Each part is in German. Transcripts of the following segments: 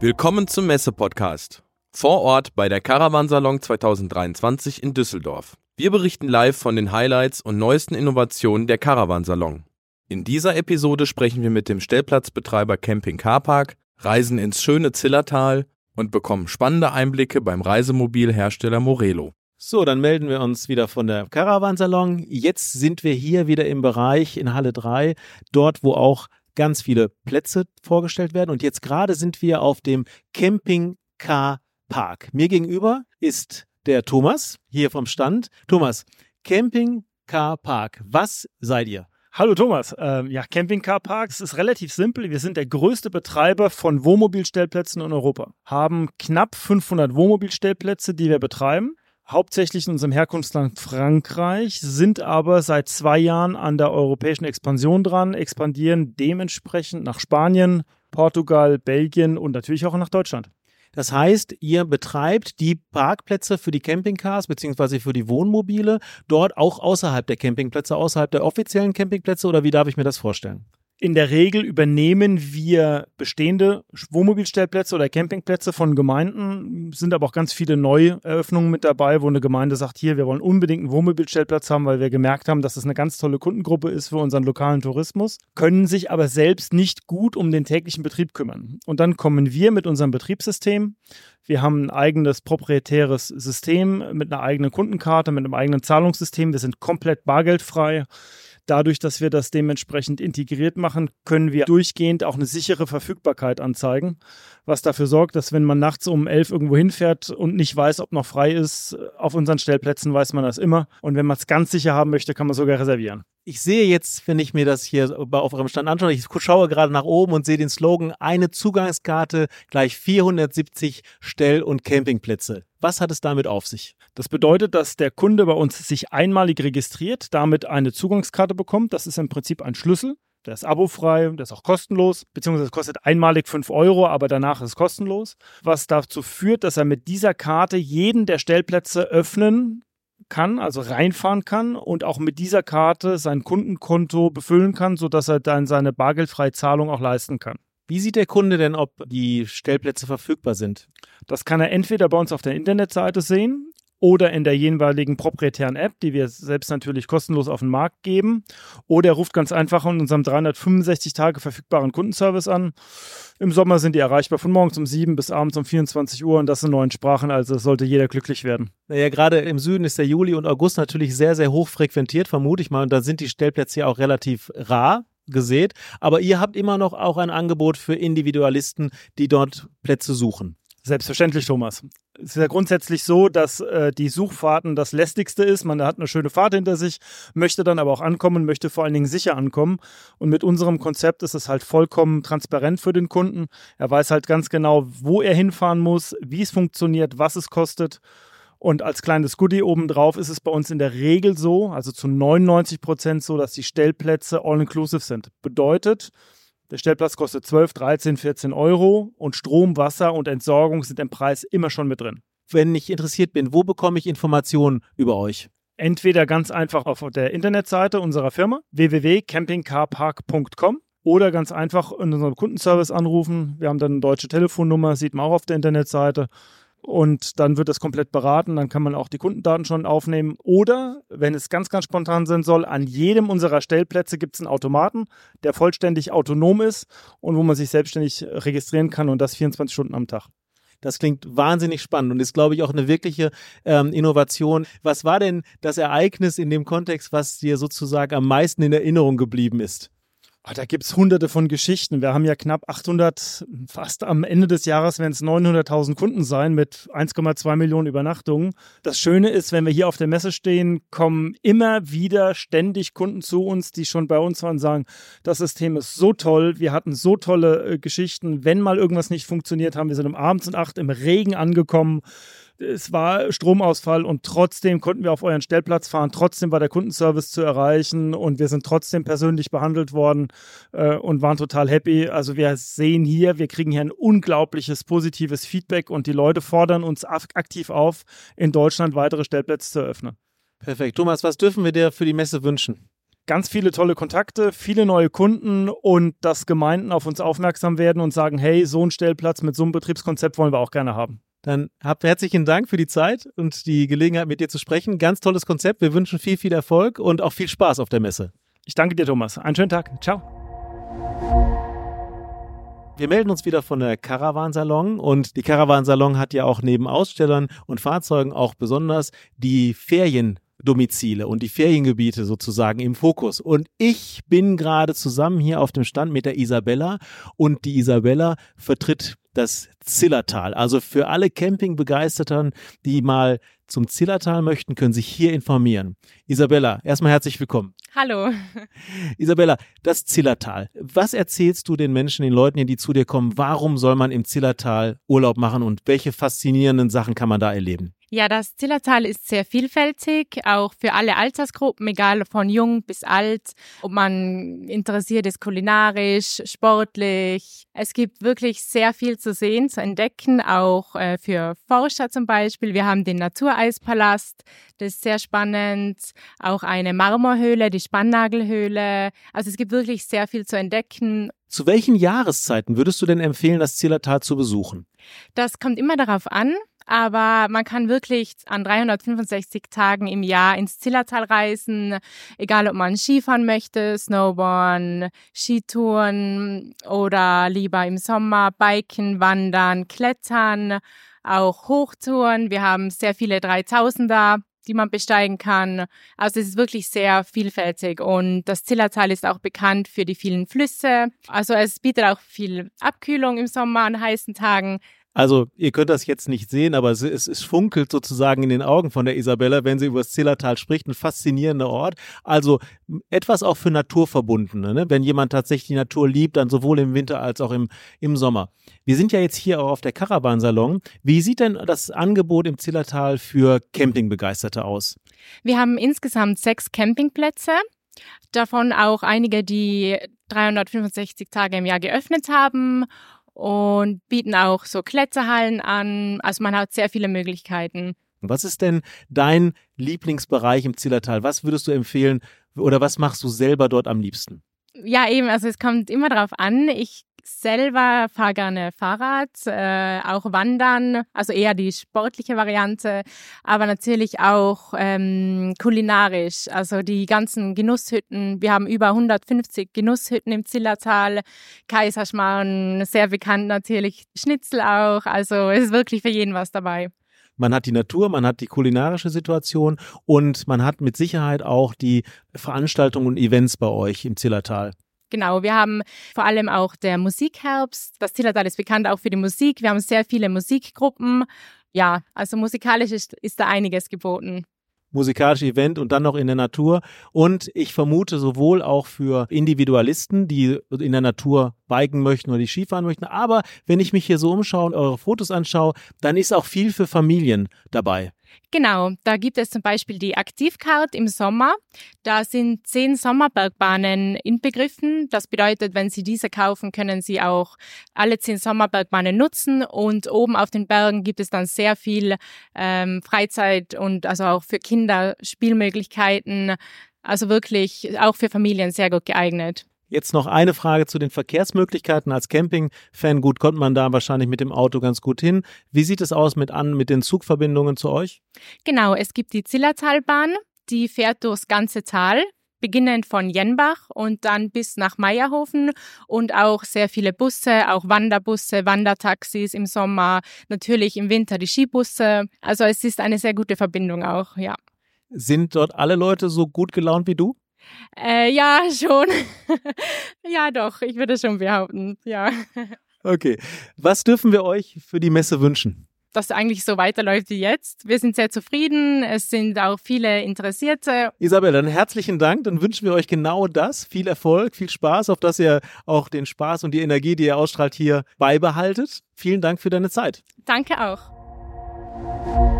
Willkommen zum Messe-Podcast. Vor Ort bei der Caravansalon 2023 in Düsseldorf. Wir berichten live von den Highlights und neuesten Innovationen der Caravansalon. In dieser Episode sprechen wir mit dem Stellplatzbetreiber Camping Carpark, reisen ins schöne Zillertal und bekommen spannende Einblicke beim Reisemobilhersteller Morelo. So, dann melden wir uns wieder von der Caravansalon. Jetzt sind wir hier wieder im Bereich in Halle 3, dort wo auch ganz viele Plätze vorgestellt werden. Und jetzt gerade sind wir auf dem Camping Car Park. Mir gegenüber ist der Thomas hier vom Stand. Thomas, Camping Car Park, was seid ihr? Hallo Thomas. Ähm, ja, Camping Car Parks ist relativ simpel. Wir sind der größte Betreiber von Wohnmobilstellplätzen in Europa. Haben knapp 500 Wohnmobilstellplätze, die wir betreiben. Hauptsächlich in unserem Herkunftsland Frankreich, sind aber seit zwei Jahren an der europäischen Expansion dran, expandieren dementsprechend nach Spanien, Portugal, Belgien und natürlich auch nach Deutschland. Das heißt, ihr betreibt die Parkplätze für die Campingcars beziehungsweise für die Wohnmobile dort auch außerhalb der Campingplätze, außerhalb der offiziellen Campingplätze oder wie darf ich mir das vorstellen? In der Regel übernehmen wir bestehende Wohnmobilstellplätze oder Campingplätze von Gemeinden, sind aber auch ganz viele Neueröffnungen mit dabei, wo eine Gemeinde sagt, hier, wir wollen unbedingt einen Wohnmobilstellplatz haben, weil wir gemerkt haben, dass es eine ganz tolle Kundengruppe ist für unseren lokalen Tourismus, können sich aber selbst nicht gut um den täglichen Betrieb kümmern. Und dann kommen wir mit unserem Betriebssystem. Wir haben ein eigenes proprietäres System mit einer eigenen Kundenkarte, mit einem eigenen Zahlungssystem. Wir sind komplett bargeldfrei. Dadurch, dass wir das dementsprechend integriert machen, können wir durchgehend auch eine sichere Verfügbarkeit anzeigen, was dafür sorgt, dass wenn man nachts um elf irgendwo hinfährt und nicht weiß, ob noch frei ist, auf unseren Stellplätzen weiß man das immer. Und wenn man es ganz sicher haben möchte, kann man sogar reservieren. Ich sehe jetzt, wenn ich mir das hier auf eurem Stand anschaue, ich schaue gerade nach oben und sehe den Slogan, eine Zugangskarte gleich 470 Stell- und Campingplätze. Was hat es damit auf sich? Das bedeutet, dass der Kunde bei uns sich einmalig registriert, damit eine Zugangskarte bekommt. Das ist im Prinzip ein Schlüssel. Der ist abofrei, der ist auch kostenlos, beziehungsweise kostet einmalig 5 Euro, aber danach ist es kostenlos. Was dazu führt, dass er mit dieser Karte jeden der Stellplätze öffnen kann, also reinfahren kann und auch mit dieser Karte sein Kundenkonto befüllen kann, sodass er dann seine bargeldfreie Zahlung auch leisten kann. Wie sieht der Kunde denn, ob die Stellplätze verfügbar sind? Das kann er entweder bei uns auf der Internetseite sehen oder in der jeweiligen proprietären App, die wir selbst natürlich kostenlos auf den Markt geben. Oder er ruft ganz einfach in unserem 365 Tage verfügbaren Kundenservice an. Im Sommer sind die erreichbar von morgens um 7 bis abends um 24 Uhr und das in neuen Sprachen, also sollte jeder glücklich werden. Naja, gerade im Süden ist der Juli und August natürlich sehr, sehr hoch frequentiert, vermute ich mal. Und da sind die Stellplätze ja auch relativ rar gesät. Aber ihr habt immer noch auch ein Angebot für Individualisten, die dort Plätze suchen. Selbstverständlich, Thomas. Es ist ja grundsätzlich so, dass äh, die Suchfahrten das lästigste ist. Man hat eine schöne Fahrt hinter sich, möchte dann aber auch ankommen, möchte vor allen Dingen sicher ankommen. Und mit unserem Konzept ist es halt vollkommen transparent für den Kunden. Er weiß halt ganz genau, wo er hinfahren muss, wie es funktioniert, was es kostet. Und als kleines Goodie obendrauf ist es bei uns in der Regel so, also zu 99 Prozent so, dass die Stellplätze all-inclusive sind. Bedeutet, der Stellplatz kostet 12, 13, 14 Euro und Strom, Wasser und Entsorgung sind im Preis immer schon mit drin. Wenn ich interessiert bin, wo bekomme ich Informationen über euch? Entweder ganz einfach auf der Internetseite unserer Firma www.campingcarpark.com oder ganz einfach in unserem Kundenservice anrufen. Wir haben dann eine deutsche Telefonnummer, sieht man auch auf der Internetseite und dann wird das komplett beraten. Dann kann man auch die Kundendaten schon aufnehmen. Oder, wenn es ganz, ganz spontan sein soll, an jedem unserer Stellplätze gibt es einen Automaten, der vollständig autonom ist und wo man sich selbstständig registrieren kann und das 24 Stunden am Tag. Das klingt wahnsinnig spannend und ist, glaube ich, auch eine wirkliche ähm, Innovation. Was war denn das Ereignis in dem Kontext, was dir sozusagen am meisten in Erinnerung geblieben ist? Oh, da gibt's hunderte von Geschichten. Wir haben ja knapp 800, fast am Ende des Jahres werden es 900.000 Kunden sein mit 1,2 Millionen Übernachtungen. Das Schöne ist, wenn wir hier auf der Messe stehen, kommen immer wieder ständig Kunden zu uns, die schon bei uns waren und sagen, das System ist so toll, wir hatten so tolle äh, Geschichten. Wenn mal irgendwas nicht funktioniert, haben wir sind um abends um acht im Regen angekommen es war Stromausfall und trotzdem konnten wir auf euren Stellplatz fahren. Trotzdem war der Kundenservice zu erreichen und wir sind trotzdem persönlich behandelt worden äh, und waren total happy. Also wir sehen hier, wir kriegen hier ein unglaubliches positives Feedback und die Leute fordern uns aktiv auf, in Deutschland weitere Stellplätze zu eröffnen. Perfekt. Thomas, was dürfen wir dir für die Messe wünschen? ganz viele tolle Kontakte, viele neue Kunden und dass Gemeinden auf uns aufmerksam werden und sagen, hey, so ein Stellplatz mit so einem Betriebskonzept wollen wir auch gerne haben. Dann habt herzlichen Dank für die Zeit und die Gelegenheit, mit dir zu sprechen. Ganz tolles Konzept. Wir wünschen viel, viel Erfolg und auch viel Spaß auf der Messe. Ich danke dir, Thomas. Einen schönen Tag. Ciao. Wir melden uns wieder von der Caravansalon und die Caravansalon hat ja auch neben Ausstellern und Fahrzeugen auch besonders die Feriendomizile und die Feriengebiete sozusagen im Fokus. Und ich bin gerade zusammen hier auf dem Stand mit der Isabella und die Isabella vertritt das Zillertal. Also für alle Campingbegeisterten, die mal zum Zillertal möchten, können sich hier informieren. Isabella, erstmal herzlich willkommen. Hallo. Isabella, das Zillertal. Was erzählst du den Menschen, den Leuten, die zu dir kommen? Warum soll man im Zillertal Urlaub machen und welche faszinierenden Sachen kann man da erleben? Ja, das Zillertal ist sehr vielfältig, auch für alle Altersgruppen, egal von jung bis alt, ob man interessiert ist kulinarisch, sportlich. Es gibt wirklich sehr viel zu sehen, zu entdecken, auch äh, für Forscher zum Beispiel. Wir haben den Natureispalast, das ist sehr spannend, auch eine Marmorhöhle, die Spannnagelhöhle. Also es gibt wirklich sehr viel zu entdecken. Zu welchen Jahreszeiten würdest du denn empfehlen, das Zillertal zu besuchen? Das kommt immer darauf an aber man kann wirklich an 365 Tagen im Jahr ins Zillertal reisen, egal ob man Skifahren möchte, Snowboarden, Skitouren oder lieber im Sommer Biken, Wandern, Klettern, auch Hochtouren. Wir haben sehr viele 3000er die man besteigen kann. Also es ist wirklich sehr vielfältig und das Zillertal ist auch bekannt für die vielen Flüsse. Also es bietet auch viel Abkühlung im Sommer an heißen Tagen. Also ihr könnt das jetzt nicht sehen, aber es, es, es funkelt sozusagen in den Augen von der Isabella, wenn sie über das Zillertal spricht. Ein faszinierender Ort. Also etwas auch für Naturverbundene. Ne? Wenn jemand tatsächlich die Natur liebt, dann sowohl im Winter als auch im, im Sommer. Wir sind ja jetzt hier auch auf der Caravansalon. Wie sieht denn das Angebot im Zillertal für Campingbegeisterte aus? Wir haben insgesamt sechs Campingplätze. Davon auch einige, die 365 Tage im Jahr geöffnet haben und bieten auch so Kletterhallen an. Also man hat sehr viele Möglichkeiten. Was ist denn dein Lieblingsbereich im Zillertal? Was würdest du empfehlen oder was machst du selber dort am liebsten? Ja, eben, also es kommt immer darauf an. Ich selber fahre gerne Fahrrad, äh, auch Wandern, also eher die sportliche Variante, aber natürlich auch ähm, kulinarisch, also die ganzen Genusshütten. Wir haben über 150 Genusshütten im Zillertal, Kaiserschmarrn, sehr bekannt natürlich, Schnitzel auch, also es ist wirklich für jeden was dabei. Man hat die Natur, man hat die kulinarische Situation und man hat mit Sicherheit auch die Veranstaltungen und Events bei euch im Zillertal. Genau, wir haben vor allem auch der Musikherbst. Das Zillertal ist bekannt auch für die Musik. Wir haben sehr viele Musikgruppen. Ja, also musikalisch ist, ist da einiges geboten musikalische Event und dann noch in der Natur. Und ich vermute sowohl auch für Individualisten, die in der Natur biken möchten oder die Skifahren möchten. Aber wenn ich mich hier so umschaue und eure Fotos anschaue, dann ist auch viel für Familien dabei. Genau, da gibt es zum Beispiel die Aktivcard im Sommer. Da sind zehn Sommerbergbahnen inbegriffen. Das bedeutet, wenn Sie diese kaufen, können Sie auch alle zehn Sommerbergbahnen nutzen. Und oben auf den Bergen gibt es dann sehr viel ähm, Freizeit und also auch für Kinder Spielmöglichkeiten. Also wirklich auch für Familien sehr gut geeignet. Jetzt noch eine Frage zu den Verkehrsmöglichkeiten. Als Camping-Fan gut kommt man da wahrscheinlich mit dem Auto ganz gut hin. Wie sieht es aus mit an mit den Zugverbindungen zu euch? Genau, es gibt die Zillertalbahn, die fährt durchs ganze Tal beginnend von Jenbach und dann bis nach Meierhofen und auch sehr viele Busse, auch Wanderbusse, Wandertaxis im Sommer, natürlich im Winter die Skibusse. Also es ist eine sehr gute Verbindung auch, ja. Sind dort alle Leute so gut gelaunt wie du? Äh, ja, schon. ja, doch, ich würde schon behaupten, ja. Okay. Was dürfen wir euch für die Messe wünschen? Dass eigentlich so weiterläuft wie jetzt. Wir sind sehr zufrieden. Es sind auch viele Interessierte. Isabel, dann herzlichen Dank. Dann wünschen wir euch genau das. Viel Erfolg, viel Spaß, auf dass ihr auch den Spaß und die Energie, die ihr ausstrahlt, hier beibehaltet. Vielen Dank für deine Zeit. Danke auch.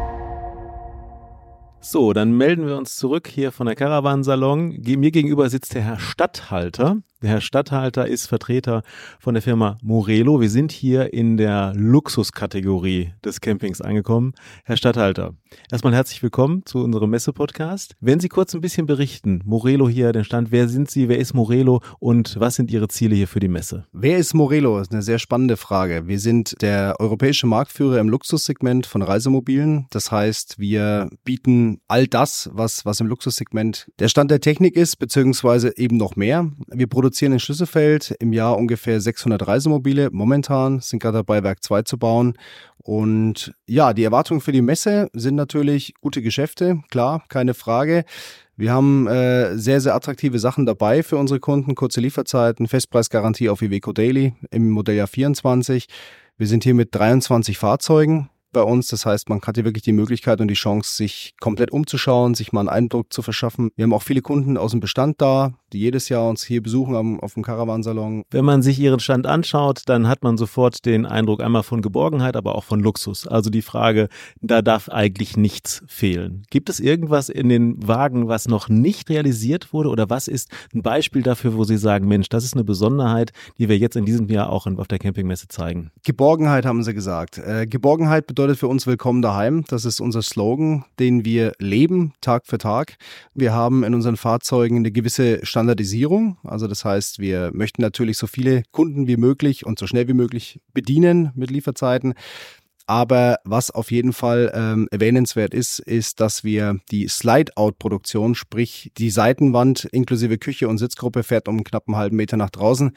So, dann melden wir uns zurück hier von der Caravansalon. Mir gegenüber sitzt der Herr Stadthalter Der Herr Stadthalter ist Vertreter von der Firma Morelo. Wir sind hier in der Luxuskategorie des Campings angekommen. Herr Stadthalter, erstmal herzlich willkommen zu unserem Messe-Podcast. Wenn Sie kurz ein bisschen berichten, Morelo hier, den Stand, wer sind Sie, wer ist Morelo und was sind Ihre Ziele hier für die Messe? Wer ist Morelo? Das ist eine sehr spannende Frage. Wir sind der europäische Marktführer im Luxussegment von Reisemobilen. Das heißt, wir bieten all das, was, was im Luxussegment der Stand der Technik ist, beziehungsweise eben noch mehr. Wir produzieren in Schlüsselfeld im Jahr ungefähr 600 Reisemobile. Momentan sind gerade dabei, Werk 2 zu bauen. Und ja, die Erwartungen für die Messe sind natürlich gute Geschäfte, klar, keine Frage. Wir haben äh, sehr, sehr attraktive Sachen dabei für unsere Kunden. Kurze Lieferzeiten, Festpreisgarantie auf Iveco Daily im Modelljahr 24. Wir sind hier mit 23 Fahrzeugen bei uns. Das heißt, man hat hier wirklich die Möglichkeit und die Chance, sich komplett umzuschauen, sich mal einen Eindruck zu verschaffen. Wir haben auch viele Kunden aus dem Bestand da, die jedes Jahr uns hier besuchen am, auf dem Caravansalon. Wenn man sich Ihren Stand anschaut, dann hat man sofort den Eindruck einmal von Geborgenheit, aber auch von Luxus. Also die Frage, da darf eigentlich nichts fehlen. Gibt es irgendwas in den Wagen, was noch nicht realisiert wurde oder was ist ein Beispiel dafür, wo Sie sagen, Mensch, das ist eine Besonderheit, die wir jetzt in diesem Jahr auch auf der Campingmesse zeigen? Geborgenheit haben Sie gesagt. Äh, Geborgenheit bedeutet für uns Willkommen daheim. Das ist unser Slogan, den wir leben, Tag für Tag. Wir haben in unseren Fahrzeugen eine gewisse Standardisierung. Also das heißt, wir möchten natürlich so viele Kunden wie möglich und so schnell wie möglich bedienen mit Lieferzeiten. Aber was auf jeden Fall ähm, erwähnenswert ist, ist, dass wir die Slide-Out-Produktion, sprich die Seitenwand inklusive Küche und Sitzgruppe fährt um knapp einen halben Meter nach draußen.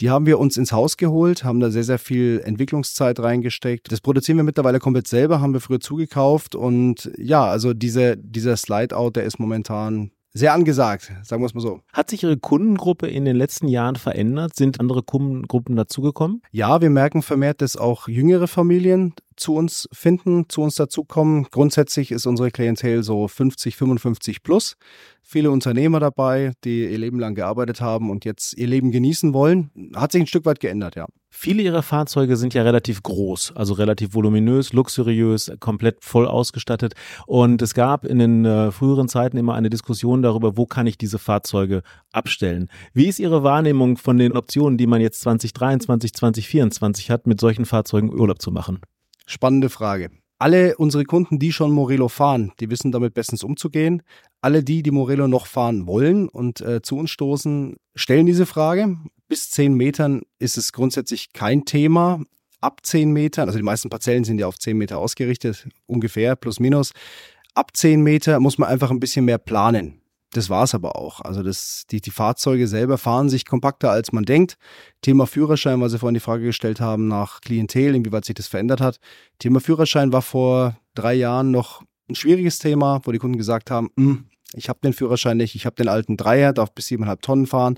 Die haben wir uns ins Haus geholt, haben da sehr, sehr viel Entwicklungszeit reingesteckt. Das produzieren wir mittlerweile komplett selber, haben wir früher zugekauft. Und ja, also diese, dieser Slide-Out, der ist momentan sehr angesagt, sagen wir es mal so. Hat sich Ihre Kundengruppe in den letzten Jahren verändert? Sind andere Kundengruppen dazugekommen? Ja, wir merken vermehrt, dass auch jüngere Familien zu uns finden, zu uns dazukommen. Grundsätzlich ist unsere Klientel so 50, 55 plus. Viele Unternehmer dabei, die ihr Leben lang gearbeitet haben und jetzt ihr Leben genießen wollen. Hat sich ein Stück weit geändert, ja. Viele ihrer Fahrzeuge sind ja relativ groß, also relativ voluminös, luxuriös, komplett voll ausgestattet. Und es gab in den äh, früheren Zeiten immer eine Diskussion darüber, wo kann ich diese Fahrzeuge abstellen. Wie ist Ihre Wahrnehmung von den Optionen, die man jetzt 2023, 2024 hat, mit solchen Fahrzeugen Urlaub zu machen? Spannende Frage. Alle unsere Kunden, die schon Morelo fahren, die wissen damit bestens umzugehen. Alle die, die Morelo noch fahren wollen und äh, zu uns stoßen, stellen diese Frage. Bis zehn Metern ist es grundsätzlich kein Thema. Ab zehn Metern, also die meisten Parzellen sind ja auf zehn Meter ausgerichtet, ungefähr, plus minus. Ab zehn Meter muss man einfach ein bisschen mehr planen. Das war's aber auch. Also das, die, die Fahrzeuge selber fahren sich kompakter, als man denkt. Thema Führerschein, weil Sie vorhin die Frage gestellt haben nach Klientel, inwieweit sich das verändert hat. Thema Führerschein war vor drei Jahren noch ein schwieriges Thema, wo die Kunden gesagt haben, hm, ich habe den Führerschein nicht, ich habe den alten Dreier, darf bis siebeneinhalb Tonnen fahren.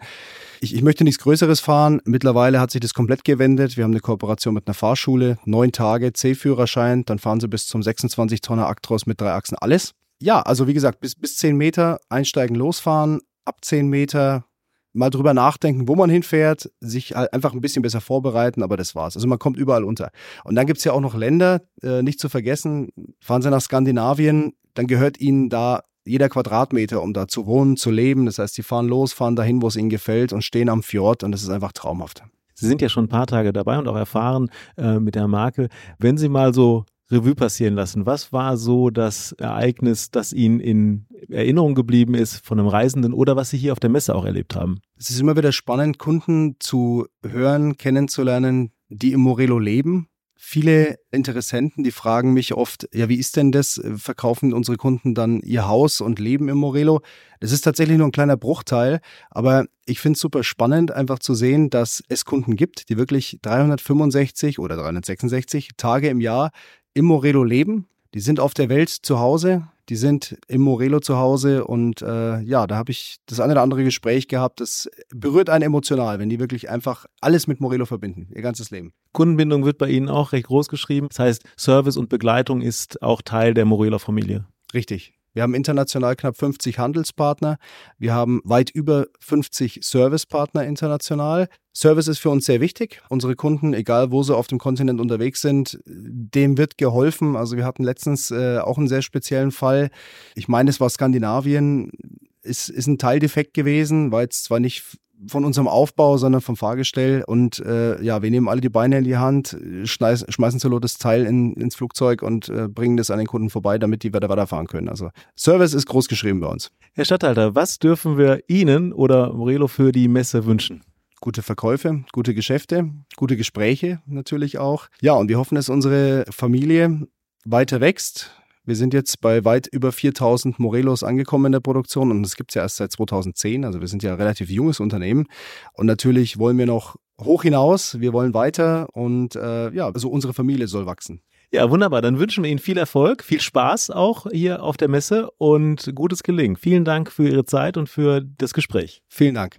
Ich, ich möchte nichts Größeres fahren. Mittlerweile hat sich das komplett gewendet. Wir haben eine Kooperation mit einer Fahrschule, neun Tage C-Führerschein, dann fahren sie bis zum 26 Tonner Actros mit drei Achsen alles ja, also wie gesagt, bis, bis 10 Meter einsteigen, losfahren, ab 10 Meter mal drüber nachdenken, wo man hinfährt, sich einfach ein bisschen besser vorbereiten, aber das war's. Also man kommt überall unter. Und dann gibt's ja auch noch Länder, äh, nicht zu vergessen, fahren Sie nach Skandinavien, dann gehört Ihnen da jeder Quadratmeter, um da zu wohnen, zu leben. Das heißt, Sie fahren los, fahren dahin, wo es Ihnen gefällt und stehen am Fjord und das ist einfach traumhaft. Sie sind ja schon ein paar Tage dabei und auch erfahren äh, mit der Marke. Wenn Sie mal so Revue passieren lassen. Was war so das Ereignis, das Ihnen in Erinnerung geblieben ist von einem Reisenden oder was Sie hier auf der Messe auch erlebt haben? Es ist immer wieder spannend, Kunden zu hören, kennenzulernen, die im Morello leben. Viele Interessenten, die fragen mich oft, ja, wie ist denn das? Verkaufen unsere Kunden dann ihr Haus und leben im Morello? Das ist tatsächlich nur ein kleiner Bruchteil, aber ich finde es super spannend, einfach zu sehen, dass es Kunden gibt, die wirklich 365 oder 366 Tage im Jahr im Morelo leben. Die sind auf der Welt zu Hause, die sind im Morelo zu Hause und äh, ja, da habe ich das eine oder andere Gespräch gehabt. Das berührt einen emotional, wenn die wirklich einfach alles mit Morelo verbinden, ihr ganzes Leben. Kundenbindung wird bei Ihnen auch recht groß geschrieben. Das heißt, Service und Begleitung ist auch Teil der Morelo-Familie. Richtig. Wir haben international knapp 50 Handelspartner. Wir haben weit über 50 Servicepartner international. Service ist für uns sehr wichtig. Unsere Kunden, egal wo sie auf dem Kontinent unterwegs sind, dem wird geholfen. Also wir hatten letztens äh, auch einen sehr speziellen Fall. Ich meine, es war Skandinavien, ist, ist ein Teildefekt gewesen, war jetzt zwar nicht von unserem Aufbau, sondern vom Fahrgestell. Und äh, ja, wir nehmen alle die Beine in die Hand, schmeiß, schmeißen zur Not das Teil in, ins Flugzeug und äh, bringen das an den Kunden vorbei, damit die weiter weiterfahren können. Also Service ist groß geschrieben bei uns. Herr Stadthalter, was dürfen wir Ihnen oder Morelo für die Messe wünschen? gute Verkäufe, gute Geschäfte, gute Gespräche natürlich auch. Ja, und wir hoffen, dass unsere Familie weiter wächst, wir sind jetzt bei weit über 4000 Morelos angekommen in der Produktion und es gibt es ja erst seit 2010. Also wir sind ja ein relativ junges Unternehmen und natürlich wollen wir noch hoch hinaus. Wir wollen weiter und äh, ja, also unsere Familie soll wachsen. Ja, wunderbar. Dann wünschen wir Ihnen viel Erfolg, viel Spaß auch hier auf der Messe und gutes Gelingen. Vielen Dank für Ihre Zeit und für das Gespräch. Vielen Dank.